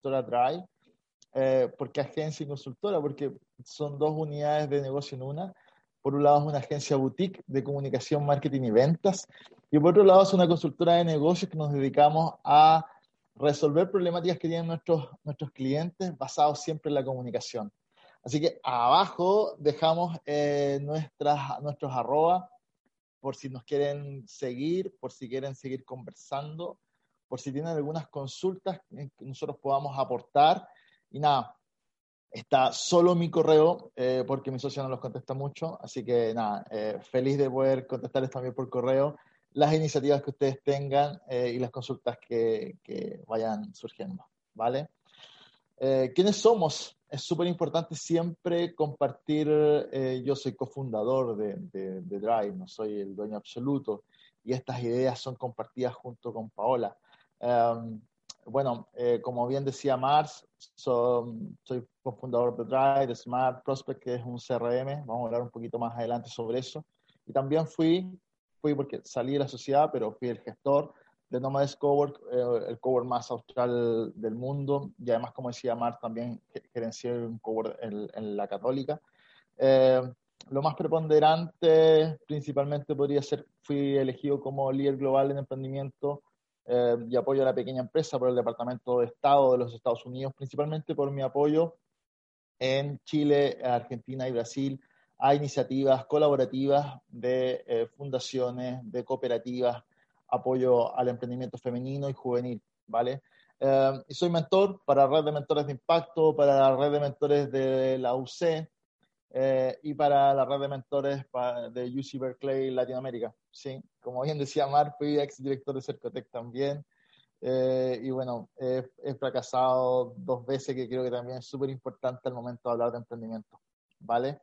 consultora Drive. Eh, ¿Por qué agencia y consultora? Porque son dos unidades de negocio en una. Por un lado es una agencia boutique de comunicación, marketing y ventas. Y por otro lado es una consultora de negocios que nos dedicamos a resolver problemáticas que tienen nuestros, nuestros clientes basados siempre en la comunicación. Así que abajo dejamos eh, nuestras, nuestros arroba por si nos quieren seguir, por si quieren seguir conversando, por si tienen algunas consultas que nosotros podamos aportar. Y nada, está solo mi correo eh, porque mi socio no los contesta mucho. Así que nada, eh, feliz de poder contestarles también por correo las iniciativas que ustedes tengan y las consultas que, que, vayan surgiendo. ¿Vale? ¿Quiénes somos? es súper importante siempre compartir, eh, yo soy cofundador de, de, Drive, no soy el dueño absoluto, y estas ideas son compartidas junto con Paola. Em, bueno, eh, como bien decía Mars, soy cofundador de Drive, de Smart Prospect, que es un CRM, vamos a hablar un poquito más adelante sobre eso. Y también fui, fui porque salí de la sociedad, pero fui el gestor de Nomads Cowork, eh, el cowork más austral del mundo, y además, como decía Mar, también gerencié un cowork en, la católica. Eh, lo más preponderante, principalmente, podría ser, fui elegido como líder global en emprendimiento eh, y apoyo a la pequeña empresa por el Departamento de Estado de los Estados Unidos, principalmente por mi apoyo en Chile, Argentina y Brasil a iniciativas colaborativas de fundaciones, de cooperativas, apoyo al emprendimiento femenino y juvenil, ¿vale? Eh, y soy mentor para la red de mentores de impacto, para la red de mentores de la UC eh, y para la red de mentores de UC Berkeley Latinoamérica. Sí, como bien decía Mar, fui ex director de Cercotec también. Eh, y bueno, he fracasado dos veces, que creo que también es súper importante al momento de hablar de emprendimiento, ¿vale?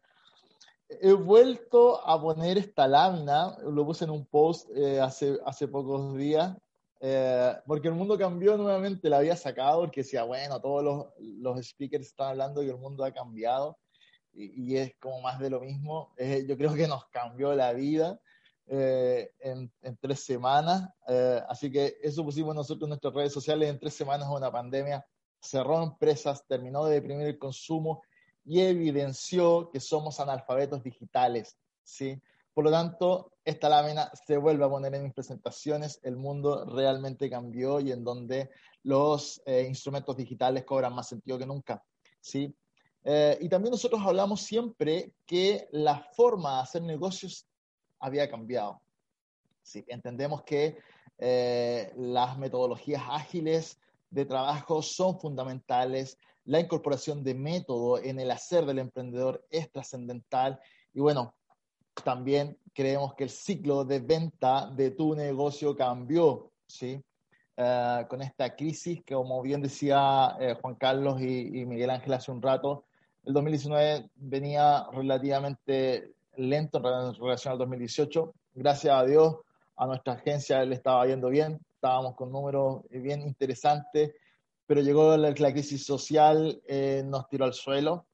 he vuelto a poner esta lámina, lo puse en un post eh, hace, hace pocos días, eh, porque el mundo cambió nuevamente, la había sacado porque decía, bueno, todos los, los speakers están hablando que el mundo ha cambiado y, y es como más de lo mismo. Eh, yo creo que nos cambió la vida en, en, tres semanas, así que eso pusimos nosotros en nuestras redes sociales, en tres semanas una pandemia cerró empresas, terminó de deprimir el consumo y evidenció que somos analfabetos digitales, ¿sí? Por lo tanto, esta lámina se vuelve a poner en mis presentaciones, el mundo realmente cambió y en donde los eh, instrumentos digitales cobran más sentido que nunca, ¿sí? Eh, y también nosotros hablamos siempre que la forma de hacer negocios había cambiado. ¿sí? Entendemos que eh, las metodologías ágiles de trabajo son fundamentales, la incorporación de método en el hacer del emprendedor es trascendental y bueno, también creemos que el ciclo de venta de tu negocio cambió, ¿sí? Eh, con esta crisis que, como bien decía eh, Juan Carlos y, Miguel Ángel hace un rato, el 2019 venía relativamente lento en relación al 2018. Gracias a Dios, a nuestra agencia le estaba yendo bien, estábamos con números bien interesantes pero llegó la, crisis social, eh, nos tiró al suelo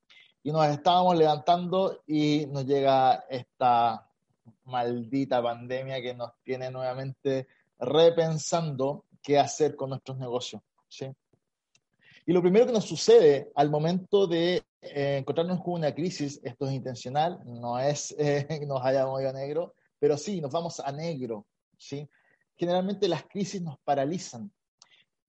y nos estábamos levantando y nos llega esta maldita pandemia que nos tiene nuevamente repensando qué hacer con nuestros negocios. ¿sí? Y lo primero que nos sucede al momento de eh, encontrarnos con una crisis, esto es intencional, no es eh, que nos hayamos ido a negro, pero sí, nos vamos a negro. ¿sí? Generalmente las crisis nos paralizan,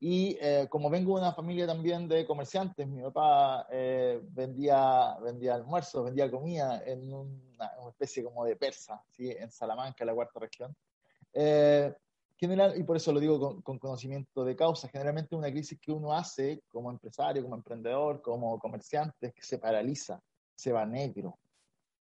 y eh, como vengo de una familia también de comerciantes, mi papá eh, vendía, vendía almuerzos, vendía comida en una, especie como de persa, ¿sí? en Salamanca, la cuarta región. General, y por eso lo digo con, con, conocimiento de causa, generalmente una crisis que uno hace como empresario, como emprendedor, como comerciante, es que se paraliza, se va negro,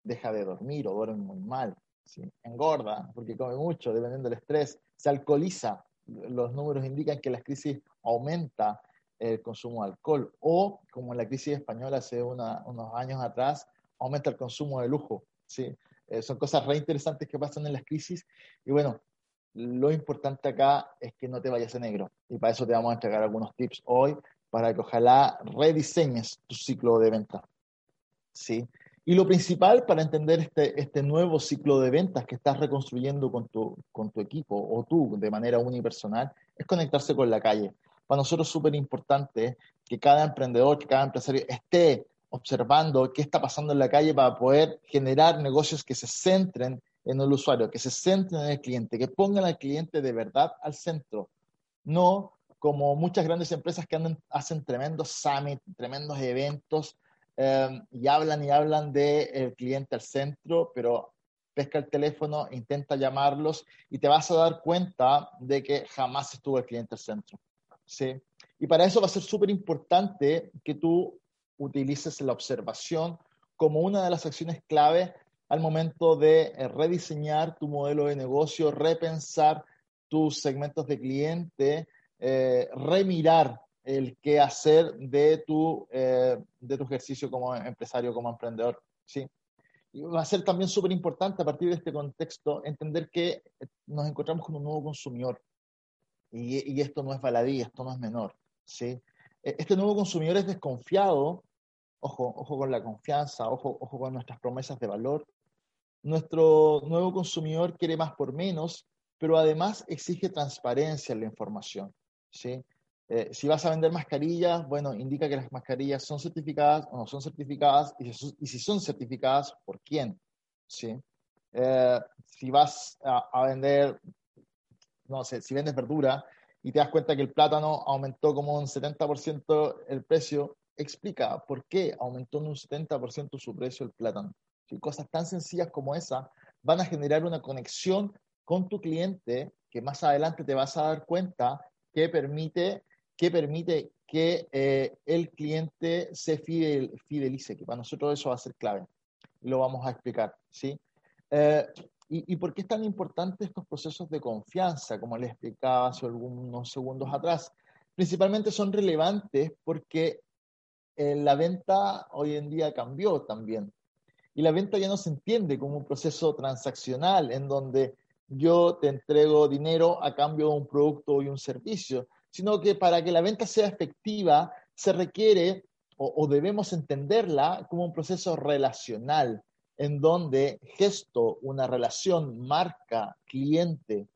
deja de dormir o duerme muy mal, ¿sí? engorda porque come mucho, dependiendo del estrés, se alcoholiza, los números indican que las crisis aumenta el consumo de alcohol o, como en la crisis española hace unos años atrás, aumenta el consumo de lujo. ¿sí? Eh, son cosas re interesantes que pasan en las crisis y bueno, lo importante acá es que no te vayas a negro y para eso te vamos a entregar algunos tips hoy para que ojalá rediseñes tu ciclo de venta. ¿sí? Y lo principal para entender este, este nuevo ciclo de ventas que estás reconstruyendo con tu, con tu equipo o tú de manera unipersonal es conectarse con la calle. para nosotros es súper importante que cada emprendedor, que cada empresario esté observando qué está pasando en la calle para poder generar negocios que se centren en el usuario, que se centren en el cliente, que pongan al cliente de verdad al centro, no como muchas grandes empresas que andan, hacen tremendos summits, tremendos eventos eh, y hablan y hablan del cliente al centro, pero pesca el teléfono, intenta llamarlos y te vas a dar cuenta de que jamás estuvo el cliente al centro. ¿sí? Y para eso va a ser súper importante que tú utilices la observación como una de las acciones clave al momento de eh, rediseñar tu modelo de negocio, repensar tus segmentos de cliente, eh, remirar el qué hacer de tu, eh, de tu ejercicio como empresario, como emprendedor. ¿sí? Y va a ser también súper importante a partir de este contexto entender que nos encontramos con un nuevo consumidor. Y, y esto no es baladí, esto no es menor. ¿sí? E, este nuevo consumidor es desconfiado, ojo, ojo con la confianza, ojo, ojo con nuestras promesas de valor. Nuestro nuevo consumidor quiere más por menos, pero además exige transparencia en la información. ¿sí? Eh, si vas a vender mascarillas, bueno, indica que las mascarillas son certificadas o no son certificadas y si, son certificadas, ¿por quién? ¿Sí? Eh, si vas a, vender, no sé, si vendes verdura y te das cuenta que el plátano aumentó como un 70% el precio, explica por qué aumentó en un 70% su precio el plátano. ¿Sí? Cosas tan sencillas como esa van a generar una conexión con tu cliente que más adelante te vas a dar cuenta que permite que permite que eh, el cliente se fidelice, que para nosotros eso va a ser clave. Lo vamos a explicar, ¿sí? Eh, y, por qué es tan importante estos procesos de confianza, como les explicaba hace algunos segundos atrás? Principalmente son relevantes porque eh, la venta hoy en día cambió también. Y la venta ya no se entiende como un proceso transaccional en donde yo te entrego dinero a cambio de un producto y un servicio, sino que para que la venta sea efectiva se requiere o, debemos entenderla como un proceso relacional, en donde gesto una relación marca, cliente,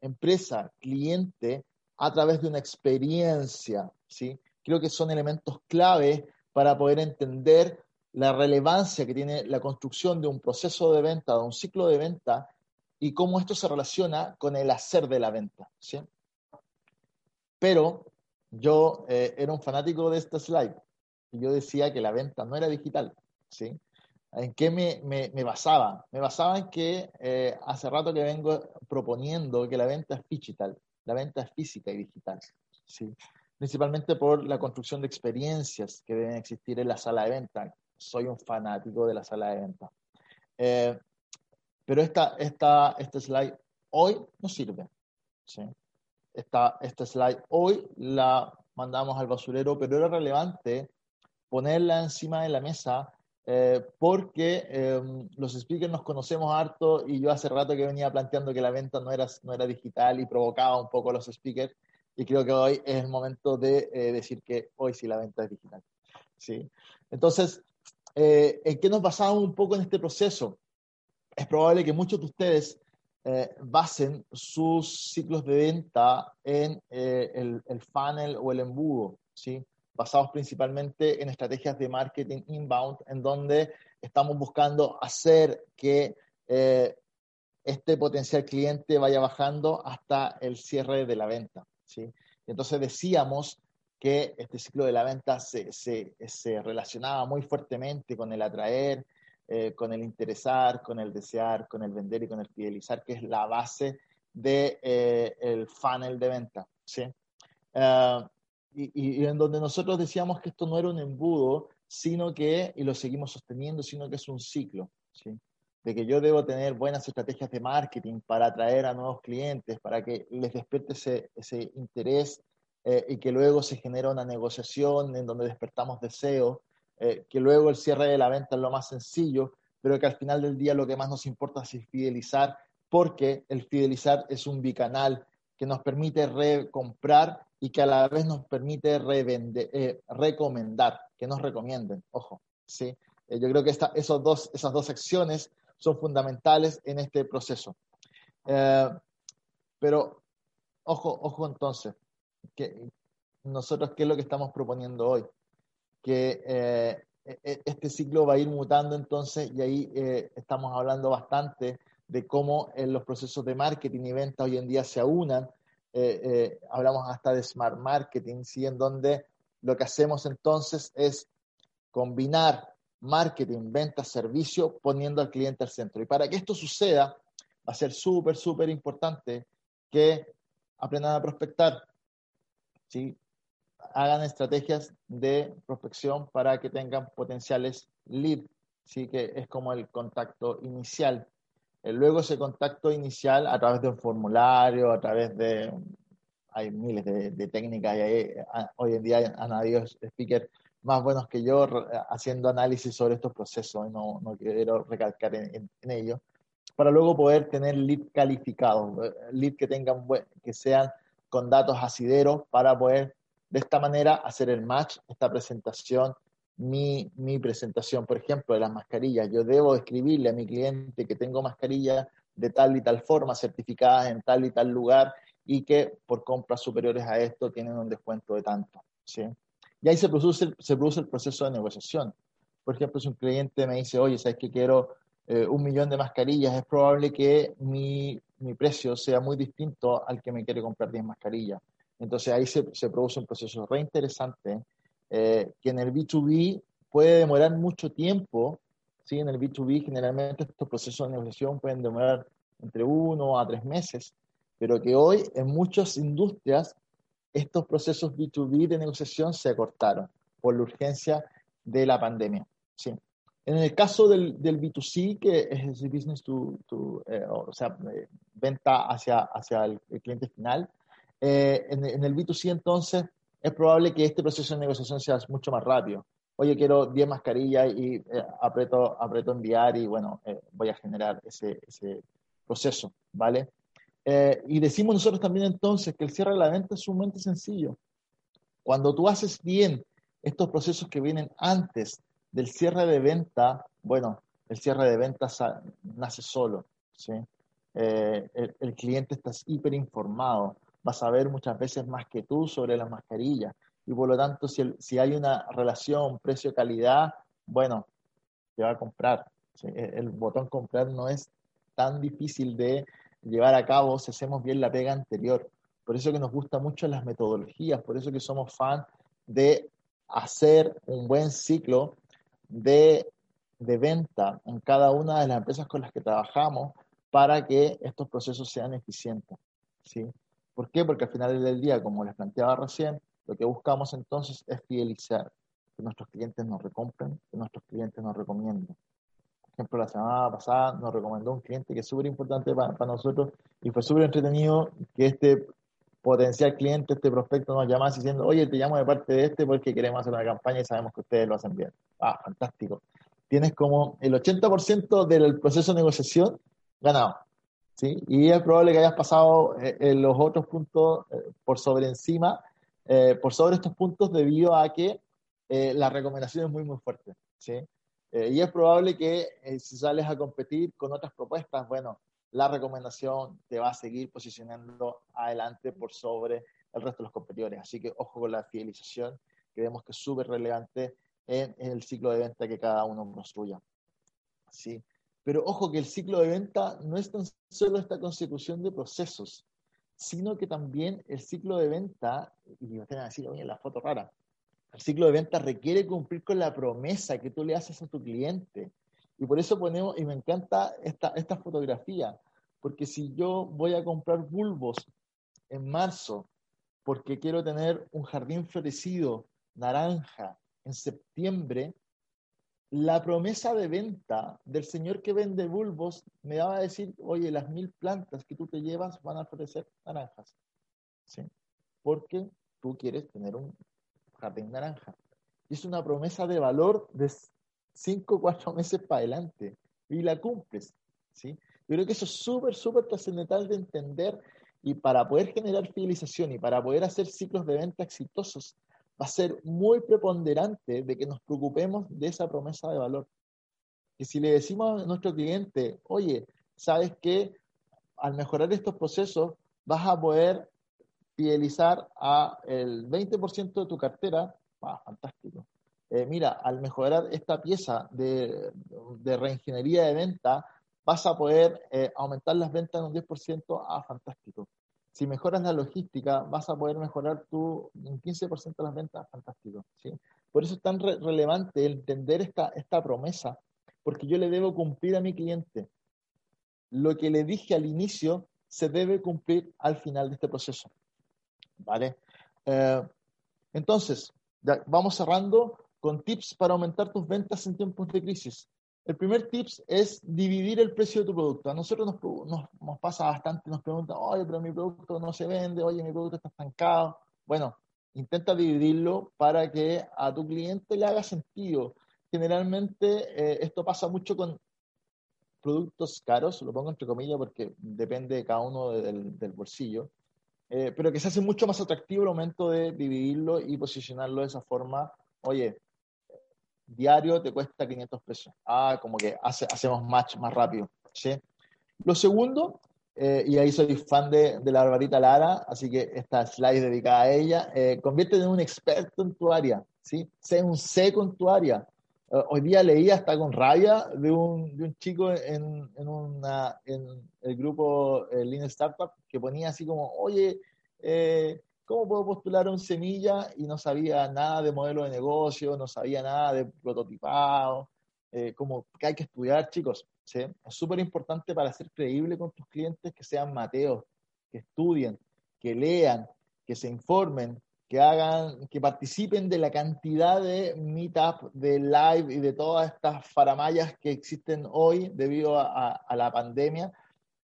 empresa, cliente, a través de una experiencia. ¿sí? Creo que son elementos clave para poder entender la relevancia que tiene la construcción de un proceso de venta, de un ciclo de venta, y cómo esto se relaciona con el hacer de la venta. ¿sí? Pero yo eh, era un fanático de esta slide y yo decía que la venta no era digital. ¿sí? ¿En qué me, basaba? Me basaba en que eh, hace rato que vengo proponiendo que la venta es digital, la venta es física y digital. ¿sí? Principalmente por la construcción de experiencias que deben existir en la sala de venta. Soy un fanático de la sala de venta. Eh, pero esta, esta, este slide hoy no sirve. ¿sí? esta, esta slide. Hoy la mandamos al basurero, pero era relevante ponerla encima de la mesa eh, porque em, los speakers nos conocemos harto y yo hace rato que venía planteando que la venta no era, no era digital y provocaba un poco a los speakers y creo que hoy es el momento de eh, decir que hoy sí la venta es digital. ¿sí? Entonces, eh, ¿en qué nos basamos un poco en este proceso? Es probable que muchos de ustedes eh, basen sus ciclos de venta en eh, el, funnel o el embudo, ¿sí? basados principalmente en estrategias de marketing inbound, en donde estamos buscando hacer que eh, este potencial cliente vaya bajando hasta el cierre de la venta. ¿sí? Entonces decíamos que este ciclo de la venta se, se, se relacionaba muy fuertemente con el atraer, eh, con el interesar, con el desear, con el vender y con el fidelizar, que es la base del de, eh, el funnel de venta. ¿sí? Ah, y, y, en donde nosotros decíamos que esto no era un embudo, sino que, y lo seguimos sosteniendo, sino que es un ciclo. ¿sí? de que yo debo tener buenas estrategias de marketing para atraer a nuevos clientes, para que les despierte ese, ese interés eh, y que luego se genera una negociación en donde despertamos deseos eh, que luego el cierre de la venta es lo más sencillo, pero que al final del día lo que más nos importa es fidelizar, porque el fidelizar es un bicanal que nos permite recomprar y que a la vez nos permite eh, recomendar, que nos recomienden, ojo, ¿sí? Eh, yo creo que esos dos, esas dos acciones son fundamentales en este proceso. pero, ojo, ojo entonces, que, nosotros qué es lo que estamos proponiendo hoy, que eh, e, e, este ciclo va a ir mutando entonces y ahí eh, estamos hablando bastante de cómo en los procesos de marketing y venta hoy en día se aunan. Eh, hablamos hasta de smart marketing, ¿sí? en donde lo que hacemos entonces es combinar marketing, venta, servicio, poniendo al cliente al centro. Y para que esto suceda, va a ser súper, súper importante que aprendan a prospectar, ¿sí? hagan estrategias de prospección para que tengan potenciales leads, ¿sí? que es como el contacto inicial. Eh, luego ese contacto inicial a través de un formulario, a través de... Hay miles de, técnicas y hay, hoy en día han habido speakers más buenos que yo haciendo análisis sobre estos procesos, no, no quiero recalcar en, en ello, para luego poder tener lead calificados, eh, lead que tengan, que sean con datos asideros para poder de esta manera hacer el match, esta presentación, mi, mi presentación, por ejemplo, de las mascarillas. Yo debo escribirle a mi cliente que tengo mascarillas de tal y tal forma, certificadas en tal y tal lugar, y que por compras superiores a esto tienen un descuento de tanto. ¿sí? Y ahí se produce, se produce el proceso de negociación. Por ejemplo, si un cliente me dice, oye, ¿sabes que quiero eh, un millón de mascarillas? Es probable que mi, mi, precio sea muy distinto al que me quiere comprar 10 mascarillas. Entonces ahí se, se produce un proceso re interesante eh, que en el B2B puede demorar mucho tiempo. ¿sí? En el B2B generalmente estos procesos de negociación pueden demorar entre uno a tres meses, pero que hoy en muchas industrias estos procesos B2B de negociación se acortaron por la urgencia de la pandemia. ¿sí? En el caso del, del B2C, que es el business to, to eh, o sea, eh, venta hacia, hacia el, cliente final, eh, en, en, el B2C entonces es probable que este proceso de negociación sea mucho más rápido. Oye, quiero 10 mascarillas y aprieto, aprieto enviar y bueno, voy a generar ese, ese proceso, ¿vale? Eh, y decimos nosotros también entonces que el cierre de la venta es sumamente sencillo. Cuando tú haces bien estos procesos que vienen antes del cierre de venta, bueno, el cierre de venta nace solo. ¿sí? Eh, el, cliente está hiper informado, va a saber muchas veces más que tú sobre las mascarillas. Y por lo tanto, si, si hay una relación precio-calidad, bueno, te va a comprar. El botón comprar no es tan difícil de llevar a cabo si hacemos bien la pega anterior. Por eso que nos gustan mucho las metodologías, por eso que somos fan de hacer un buen ciclo de, de venta en cada una de las empresas con las que trabajamos para que estos procesos sean eficientes. ¿sí? ¿Por qué? Porque al final del día, como les planteaba recién, lo que buscamos entonces es fidelizar, que nuestros clientes nos recompren, que nuestros clientes nos recomienden ejemplo, la semana pasada nos recomendó un cliente que es súper importante para, nosotros y fue súper entretenido que este potencial cliente, este prospecto nos llamase diciendo, oye, te llamo de parte de este porque queremos hacer una campaña y sabemos que ustedes lo hacen bien. Ah, fantástico. Tienes como el 80% del proceso de negociación ganado. ¿sí? Y es probable que hayas pasado eh, los otros puntos eh, por sobre encima, eh, por sobre estos puntos debido a que la recomendación es muy, muy fuerte. ¿sí? Eh, y es probable que eh, si sales a competir con otras propuestas, bueno, la recomendación te va a seguir posicionando adelante por sobre el resto de los competidores. Así que ojo con la fidelización, que vemos que es súper relevante en, el ciclo de venta que cada uno construya. ¿Sí? Pero ojo que el ciclo de venta no es tan solo esta consecución de procesos, sino que también el ciclo de venta, y me van a decir, oye, la foto rara, el ciclo de venta requiere cumplir con la promesa que tú le haces a tu cliente. Y por eso ponemos, y me encanta esta, esta fotografía, porque si yo voy a comprar bulbos en marzo, porque quiero tener un jardín florecido naranja en septiembre, la promesa de venta del señor que vende bulbos me va a decir, oye, las mil plantas que tú te llevas van a florecer naranjas. ¿Sí? Porque tú quieres tener un jardín naranja. Y es una promesa de valor de 5 o 4 meses para adelante y la cumples. ¿sí? Yo creo que eso es súper, súper trascendental de entender y para poder generar fidelización y para poder hacer ciclos de venta exitosos, va a ser muy preponderante de que nos preocupemos de esa promesa de valor. Que si le decimos a nuestro cliente, oye, ¿sabes que Al mejorar estos procesos vas a poder fidelizar a el 20% de tu cartera, ah, fantástico. Eh, mira, al mejorar esta pieza de, reingeniería de venta, vas a poder eh, aumentar las ventas en un 10%, ah, fantástico. Si mejoras la logística, vas a poder mejorar tu un 15% de las ventas, fantástico. Por eso es tan relevante entender esta, esta promesa, porque yo le debo cumplir a mi cliente. Lo que le dije al inicio se debe cumplir al final de este proceso. ¿Vale? Eh, entonces, vamos cerrando con tips para aumentar tus ventas en tiempos de crisis. El primer tips es dividir el precio de tu producto. A nosotros nos, nos, pasa bastante, nos preguntan, oye, pero mi producto no se vende, oye, mi producto está estancado. Bueno, intenta dividirlo para que a tu cliente le haga sentido. Generalmente eh, esto pasa mucho con productos caros, lo pongo entre comillas porque depende de cada uno del, del bolsillo, eh, pero que se hace mucho más atractivo el momento de dividirlo y posicionarlo de esa forma. Oye, diario te cuesta 500 pesos. Ah, como que hace, hacemos match más rápido. ¿sí? Lo segundo, eh, y ahí soy fan de, de, la Barbarita Lara, así que esta slide dedicada a ella, eh, convierte en un experto en tu área, ¿sí? Sé un seco en tu área. Uh, hoy día leí hasta con rabia de un, de un chico en, en, una, en el grupo eh, Lean Startup que ponía así como, oye, eh, ¿cómo puedo postular un semilla? Y no sabía nada de modelo de negocio, no sabía nada de prototipado, eh, como que hay que estudiar, chicos. Es súper importante para ser creíble con tus clientes que sean mateos, que estudien, que lean, que se informen, que hagan, que participen de la cantidad de meetup, de live y de todas estas faramayas que existen hoy debido a, a la pandemia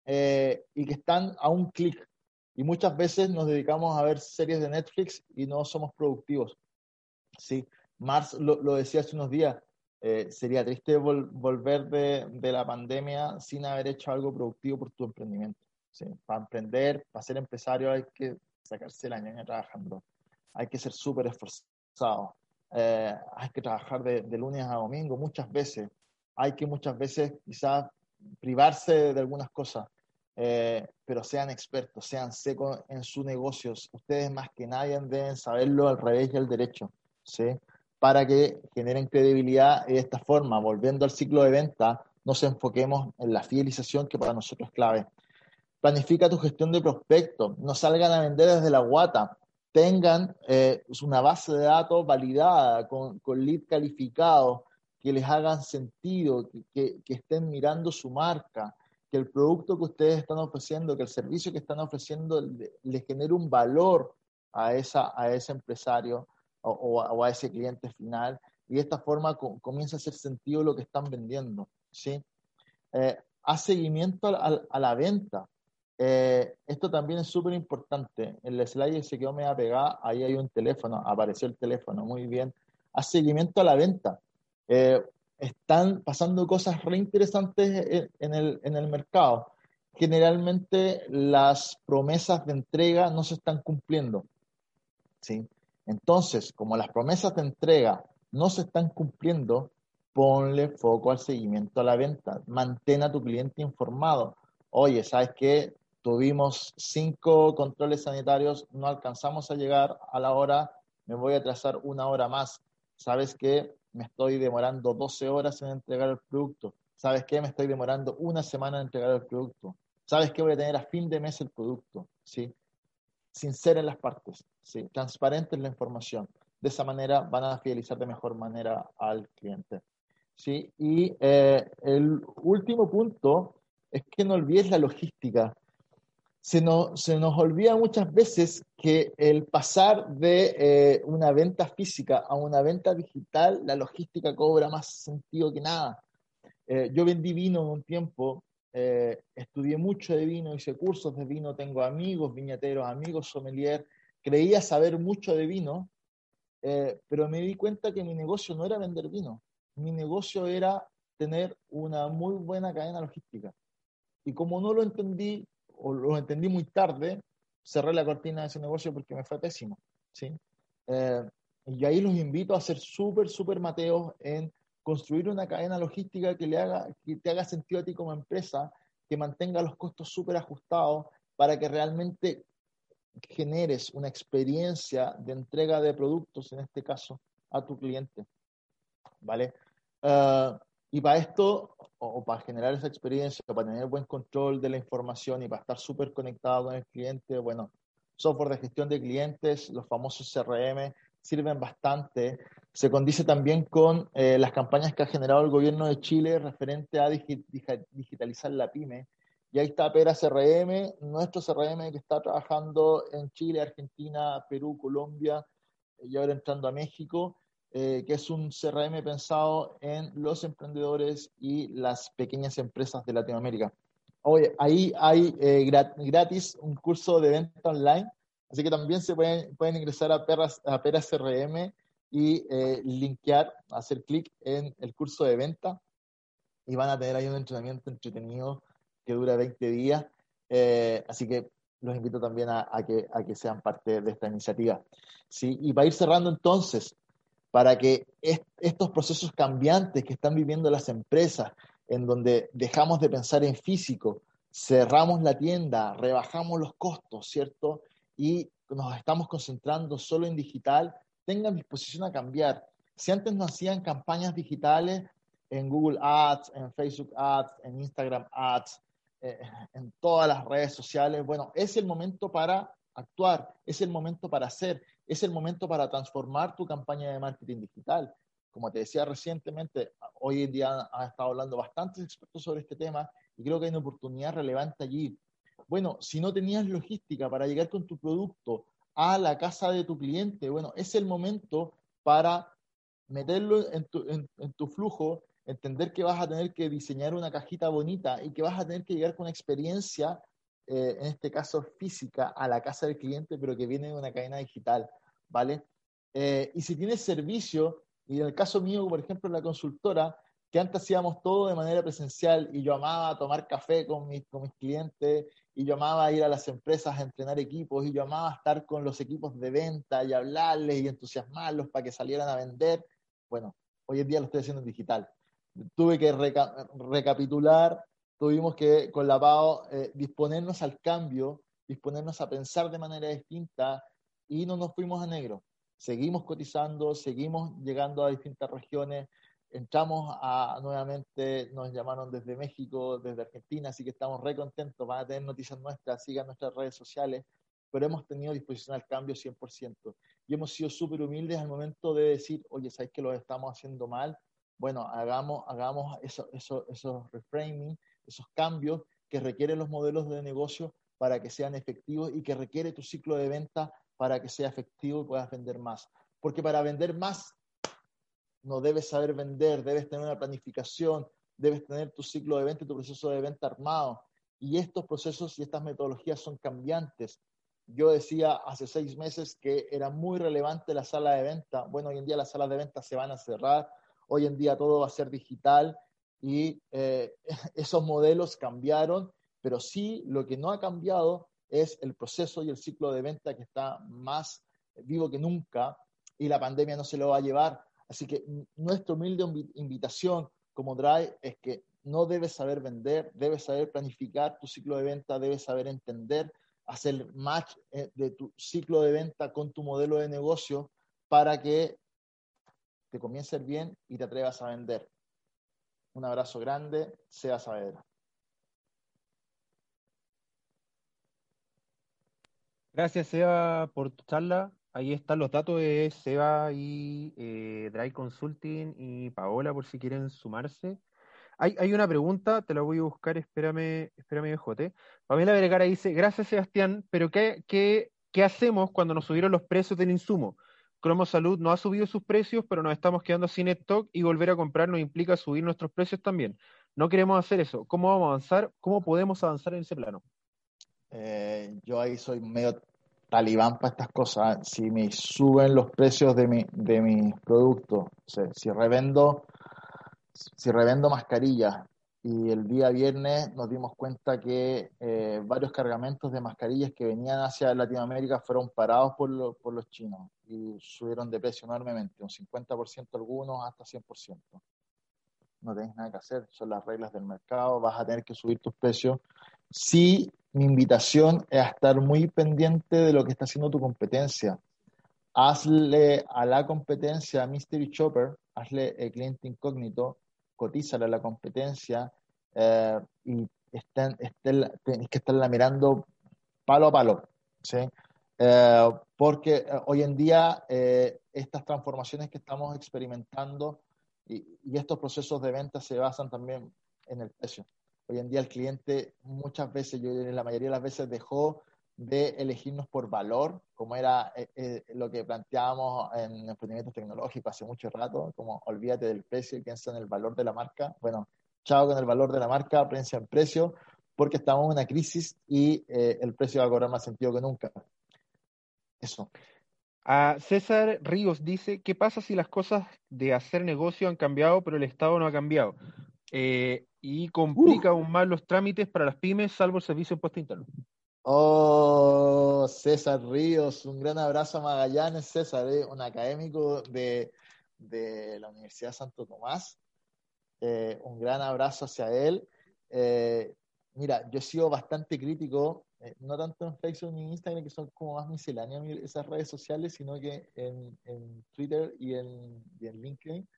eh, y que están a un clic y muchas veces nos dedicamos a ver series de Netflix y no somos productivos. Sí, Mars lo, lo decía hace unos días, eh, sería triste volver de, de, la pandemia sin haber hecho algo productivo por tu emprendimiento. ¿sí? Para emprender, para ser empresario hay que sacarse la ñaña trabajando, hay que ser súper esforzado, eh, hay que trabajar de, de, lunes a domingo muchas veces, hay que muchas veces quizás privarse de algunas cosas, eh, pero sean expertos, sean secos en sus negocios. Ustedes más que nadie deben saberlo al revés y al derecho, ¿sí? Para que generen credibilidad de esta forma, volviendo al ciclo de venta, nos enfoquemos en la fidelización que para nosotros es clave. Planifica tu gestión de prospectos, no salgan a vender desde la guata, tengan eh, una base de datos validada con, con lead calificado, que les hagan sentido, que, que estén mirando su marca, que el producto que ustedes están ofreciendo, que el servicio que están ofreciendo le, genere un valor a, esa, a ese empresario o, a, ese cliente final y de esta forma co comienza a hacer sentido lo que están vendiendo. ¿sí? Eh, haz seguimiento a, la venta. Eh, esto también es súper importante. El slide se quedó media pegada, ahí hay un teléfono, apareció el teléfono, muy bien. Haz seguimiento a la venta. Eh, están pasando cosas reinteresantes en el, en el mercado. Generalmente las promesas de entrega no se están cumpliendo. ¿sí? Entonces, como las promesas de entrega no se están cumpliendo, ponle foco al seguimiento a la venta. Mantén a tu cliente informado. Oye, ¿sabes qué? Tuvimos cinco controles sanitarios, no alcanzamos a llegar a la hora, me voy a trazar una hora más. ¿Sabes qué? Me estoy demorando 12 horas en entregar el producto. ¿Sabes qué? Me estoy demorando una semana en entregar el producto. ¿Sabes qué? Voy a tener a fin de mes el producto. ¿Sí? Sincera en las partes. ¿sí? Transparente en la información. De esa manera van a fidelizar de mejor manera al cliente. ¿sí? Y eh, el último punto es que no olvides la logística se nos, se nos olvida muchas veces que el pasar de eh, una venta física a una venta digital, la logística cobra más sentido que nada. Eh, yo vendí vino en un tiempo, eh, estudié mucho de vino, hice cursos de vino, tengo amigos viñateros, amigos sommelier, creía saber mucho de vino, eh, pero me di cuenta que mi negocio no era vender vino, mi negocio era tener una muy buena cadena logística. Y como no lo entendí, o lo entendí muy tarde, cerré la cortina de ese negocio porque me fue pésimo. ¿sí? Eh, y ahí los invito a ser súper, súper mateos en construir una cadena logística que, le haga, que te haga sentido a ti como empresa, que mantenga los costos súper ajustados para que realmente generes una experiencia de entrega de productos, en este caso, a tu cliente. ¿Vale? Uh, y para esto, o, para generar esa experiencia, para tener buen control de la información y para estar súper conectado con el cliente, bueno, software de gestión de clientes, los famosos CRM, sirven bastante. Se condice también con eh, las campañas que ha generado el gobierno de Chile referente a digitalizar la pyme. Y ahí está Pera CRM, nuestro CRM que está trabajando en Chile, Argentina, Perú, Colombia y ahora entrando a México, eh, que es un CRM pensado en los emprendedores y las pequeñas empresas de Latinoamérica. Oye, ahí hay eh, gratis un curso de venta online Así que también se pueden, pueden ingresar a, Perras, a Peras CRM y eh, linkear, hacer clic en el curso de venta y van a tener ahí un entrenamiento entretenido que dura 20 días. Eh, así que los invito también a, que, a que sean parte de esta iniciativa. ¿sí? Y para ir cerrando entonces, para que estos procesos cambiantes que están viviendo las empresas, en donde dejamos de pensar en físico, cerramos la tienda, rebajamos los costos, ¿cierto? y nos estamos concentrando solo en digital, tengan disposición a cambiar. Si antes no hacían campañas digitales en Google Ads, en Facebook Ads, en Instagram Ads, eh, en todas las redes sociales, bueno, es el momento para actuar, es el momento para hacer, es el momento para transformar tu campaña de marketing digital. Como te decía recientemente, hoy en día han estado hablando bastantes expertos sobre este tema y creo que hay una oportunidad relevante allí. Bueno, si no tenías logística para llegar con tu producto a la casa de tu cliente, bueno, es el momento para meterlo en tu, flujo, entender que vas a tener que diseñar una cajita bonita y que vas a tener que llegar con una experiencia, eh, en este caso física, a la casa del cliente, pero que viene de una cadena digital, ¿vale? Eh, y si tienes servicio, y en el caso mío, por ejemplo, la consultora, que antes hacíamos todo de manera presencial y yo amaba tomar café con mis, con mis clientes y yo amaba ir a las empresas a entrenar equipos y yo amaba estar con los equipos de venta y hablarles y entusiasmarlos para que salieran a vender. Bueno, hoy en día lo estoy haciendo en digital. Tuve que recapitular, tuvimos que con la PAO eh, disponernos al cambio, disponernos a pensar de manera distinta y no nos fuimos a negro. Seguimos cotizando, seguimos llegando a distintas regiones, entramos a, nuevamente, nos llamaron desde México, desde Argentina, así que estamos re contentos, van a tener noticias nuestras, sigan nuestras redes sociales, pero hemos tenido disposición al cambio 100%. Y hemos sido súper humildes al momento de decir, oye, ¿sabes que lo estamos haciendo mal? Bueno, hagamos, hagamos eso, eso, esos reframing, esos cambios que requieren los modelos de negocio para que sean efectivos y que requiere tu ciclo de venta para que sea efectivo y puedas vender más. Porque para vender más no debes saber vender, debes tener una planificación, debes tener tu ciclo de venta y tu proceso de venta armado. Y estos procesos y estas metodologías son cambiantes. Yo decía hace seis meses que era muy relevante la sala de venta. Bueno, hoy en día las salas de venta se van a cerrar. Hoy en día todo va a ser digital y eh, esos modelos cambiaron, pero sí lo que no ha cambiado es el proceso y el ciclo de venta que está más vivo que nunca y la pandemia no se lo va a llevar. Así que nuestra humilde invitación como Drive es que no debes saber vender, debes saber planificar tu ciclo de venta, debes saber entender, hacer match eh, de tu ciclo de venta con tu modelo de negocio para que te comience bien y te atrevas a vender. Un abrazo grande, sea Saavedra. Gracias, Seba, por tu charla. Ahí están los datos de Seba y eh, Dry Consulting y Paola por si quieren sumarse. Hay, una pregunta, te la voy a buscar, espérame, espérame, Jote. Pamela Vergara dice, gracias Sebastián, pero ¿qué, qué, qué hacemos cuando nos subieron los precios del insumo? Cromo Salud no ha subido sus precios, pero nos estamos quedando sin stock y volver a comprar nos implica subir nuestros precios también. No queremos hacer eso. ¿Cómo vamos a avanzar? ¿Cómo podemos avanzar en ese plano? Eh, yo ahí soy medio talibán para estas cosas. Si me suben los precios de, mi, de mis productos, si revendo si revendo mascarillas y el día viernes nos dimos cuenta que eh, varios cargamentos de mascarillas que venían hacia Latinoamérica fueron parados por, por los chinos y subieron de precio enormemente, un 50% algunos hasta 100%. No tenés nada que hacer, son las reglas del mercado, vas a tener que subir tus precios si mi invitación es a estar muy pendiente de lo que está haciendo tu competencia. Hazle a la competencia a Mystery Chopper, hazle el cliente incógnito, cotízale a la competencia eh, y estén, estén, tenéis que estarla mirando palo a palo. ¿sí? Eh, porque eh, hoy en día estas transformaciones que estamos experimentando y, y estos procesos de venta se basan también en el precio. Hoy en día el cliente muchas veces, yo la mayoría de las veces dejó de elegirnos por valor, como era eh, eh, lo que planteábamos en emprendimientos tecnológicos hace mucho rato, como olvídate del precio y piensa en el valor de la marca. Bueno, chao con el valor de la marca, piensa en precio, porque estamos en una crisis y eh, el precio va a cobrar más sentido que nunca. Eso. A César Ríos dice, ¿qué pasa si las cosas de hacer negocio han cambiado, pero el Estado no ha cambiado? y complica aún más los trámites para las pymes, salvo el servicio de impuesto interno. Oh, César Ríos, un gran abrazo a Magallanes, César, eh, un académico de, la Universidad Santo Tomás. Eh, un gran abrazo hacia él. Eh, mira, yo he sido bastante crítico, no tanto en Facebook ni en Instagram, que son como más misceláneas esas redes sociales, sino que en, Twitter y en, y en LinkedIn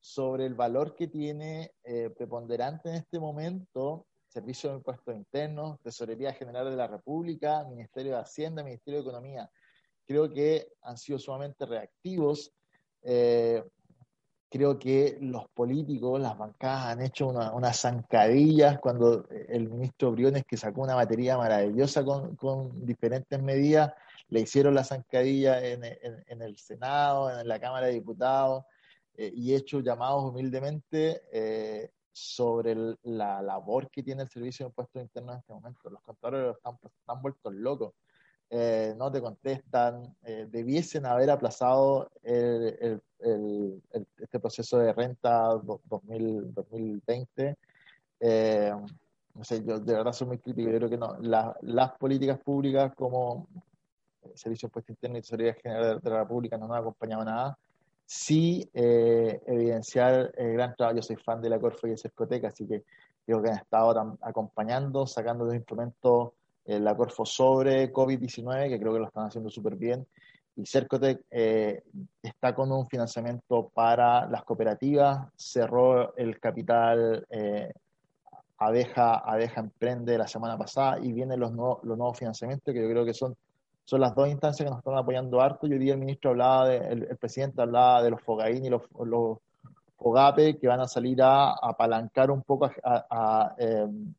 sobre el valor que tiene eh, preponderante en este momento Servicio de Impuestos Internos, Tesorería General de la República, Ministerio de Hacienda, Ministerio de Economía. Creo que han sido sumamente reactivos. Eh, creo que los políticos, las bancadas han hecho unas zancadillas cuando el ministro Briones, que sacó una batería maravillosa con, con diferentes medidas, le hicieron la zancadilla en, en, el Senado, en la Cámara de Diputados. Eh, y he hecho llamados humildemente eh, sobre la labor que tiene el Servicio de Impuestos Internos en este momento. Los contadores están, están vueltos locos. Eh, no te contestan, debiesen haber aplazado el, este proceso de renta 2020. no sé, yo de verdad soy muy crítico. Yo creo que no, las políticas públicas como el Servicio de Impuestos Internos y Tesorería General de la República no nos han acompañado nada sí eh, evidenciar el gran trabajo. Yo soy fan de la Corfo y de Cercoteca, así que creo que han estado acompañando, sacando los instrumentos eh, la Corfo sobre COVID-19, que creo que lo están haciendo súper bien. Y Cercotec eh, está con un financiamiento para las cooperativas, cerró el capital Abeja, Abeja Emprende la semana pasada y vienen los, nuevos, los nuevos financiamientos que yo creo que son son las dos instancias que nos están apoyando harto. Yo día el ministro hablaba, de, el, presidente hablaba de los Fogaín y los, los Fogape que van a salir a, apalancar un poco, a, em,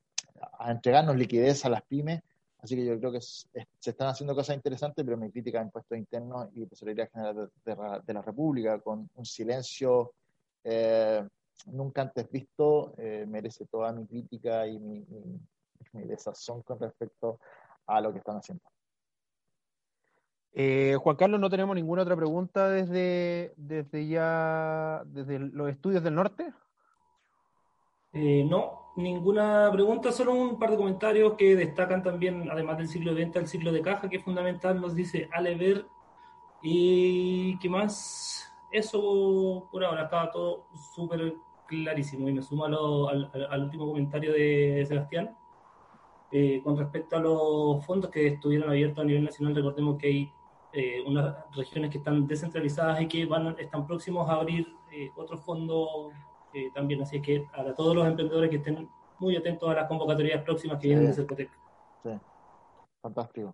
a, entregarnos liquidez a las pymes. Así que yo creo que se están haciendo cosas interesantes, pero mi crítica a impuestos internos y Tesorería General de, la República, con un silencio eh, nunca antes visto, eh, merece toda mi crítica y mi, mi desazón con respecto a lo que están haciendo. Eh, Juan Carlos, no tenemos ninguna otra pregunta desde, desde ya, desde los estudios del norte. Eh, no, ninguna pregunta, solo un par de comentarios que destacan también, además del ciclo de venta, el ciclo de caja, que es fundamental, nos dice Alever. ¿Y qué más? Eso por ahora estaba todo súper clarísimo y me sumo al, al, último comentario de Sebastián. Eh, con respecto a los fondos que estuvieron abiertos a nivel nacional, recordemos que hay eh, unas regiones que están descentralizadas y que van, están próximos a abrir eh, otros fondos eh, también. Así que a todos los emprendedores que estén muy atentos a las convocatorias próximas que vienen de Cercotec. Sí, fantástico.